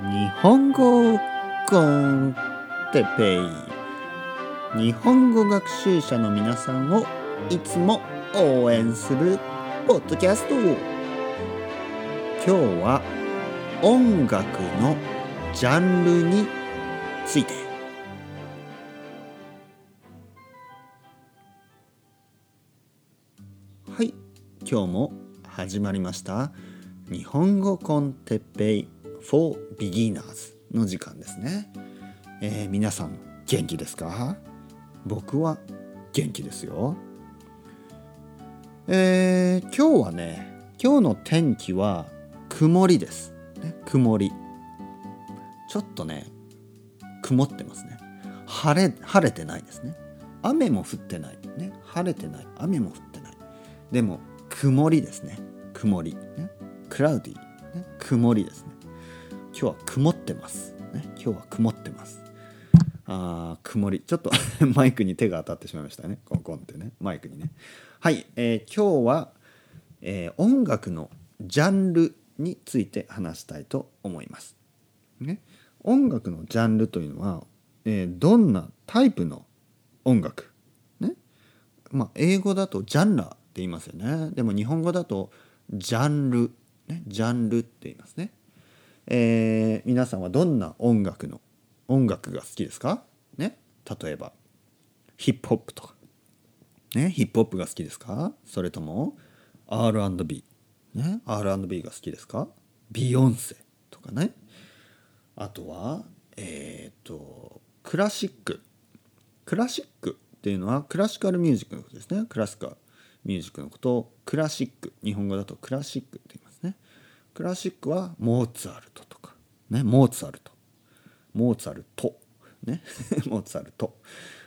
日本語コンテペイ。日本語学習者の皆さんをいつも応援するポッドキャスト。今日は音楽のジャンルについて。はい今日も始まりました。日本語コンテッペイ。For beginners の時間ですね、えー、皆さん元気ですか？僕は元気ですよ。えー、今日はね今日の天気は曇りです、ね、曇り。ちょっとね曇ってますね。晴れ晴れてないですね。雨も降ってない。ね晴れてない。雨も降ってない。でも曇りですね。曇り。ねクラウディ、ね、曇りですね。今日は曇ってます、ね、今日は曇ってます。あ曇り。ちょっと マイクに手が当たってしまいましたね。コンコンってね。マイクにね。はい、えー、今日は、えー、音楽のジャンルについて話したいと思います、ね、音楽のジャンルというのは、えー、どんなタイプの音楽？ね。まあ英語だとジャンラーって言いますよね。でも日本語だとジャンル、ね、ジャンルって言いますね。えー、皆さんはどんな音楽の音楽が好きですか？ね？例えばヒップホップとか。ね？ヒップホップが好きですか？それとも R&B ね？R&B が好きですか？ビヨンセとかね。あとはえっ、ー、とクラシック。クラシックっていうのはクラシカルミュージックのことですね。クラシカルミュージックのことをクラシック。日本語だとクラシックって言いクラシックはモーツァルトとか。ねモーツァルト。モーツァルト。ね モーツァルト。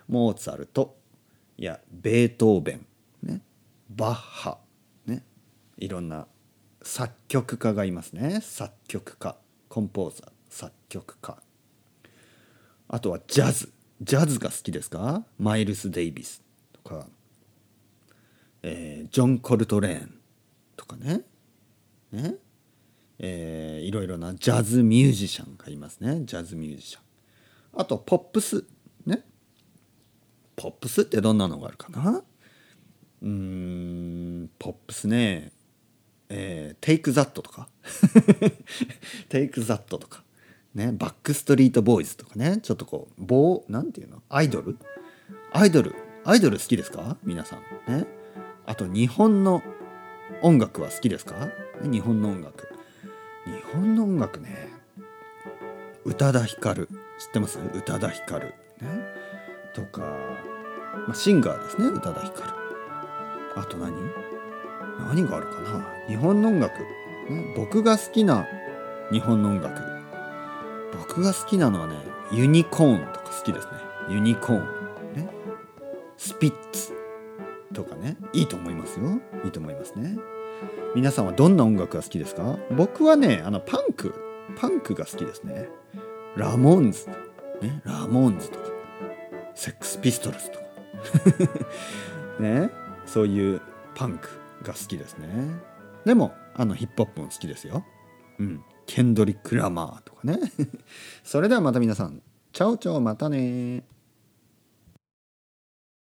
モーツァルト。いやベートーベン。ねバッハ。ねいろんな作曲家がいますね。作曲家。コンポーザー作曲家。あとはジャズ。ジャズが好きですか？マイルス・デイビスとか、えー、ジョン・コルトレーンとかね。ね。えー、いろいろなジャズミュージシャンがいますね。ジャズミュージシャン。あとポップス。ね。ポップスってどんなのがあるかな。うんポップスね。えー、テイクザットとか。テイクザットとか。ね。バックストリートボーイズとかね。ちょっとこう棒なんていうの？アイドル？アイドル。アイドル好きですか？皆さん。ね。あと日本の音楽は好きですか？日本の音楽。本の音楽ね宇多田ヒカル知ってます？宇多田ヒカルね。とか、まあ、シンガーですね宇多田ヒカル。あと何？何があるかな？日本の音楽、ね、僕が好きな日本の音楽。僕が好きなのはねユニコーンとか好きですね。ユニコーンね。スピッツ。とかねいいと思いますよ。いいと思いますね。皆さんはどんな音楽が好きですか？僕はねあのパンク。パンクが好きですね。ラモンズ、ね、ラモンズとか。セックスピストルズとか。ね？そういうパンクが好きですね。でもあのヒップホップも好きですよ。うん。ケンドリック・ラマーとかね。それではまた皆さん。チャオチャオまたね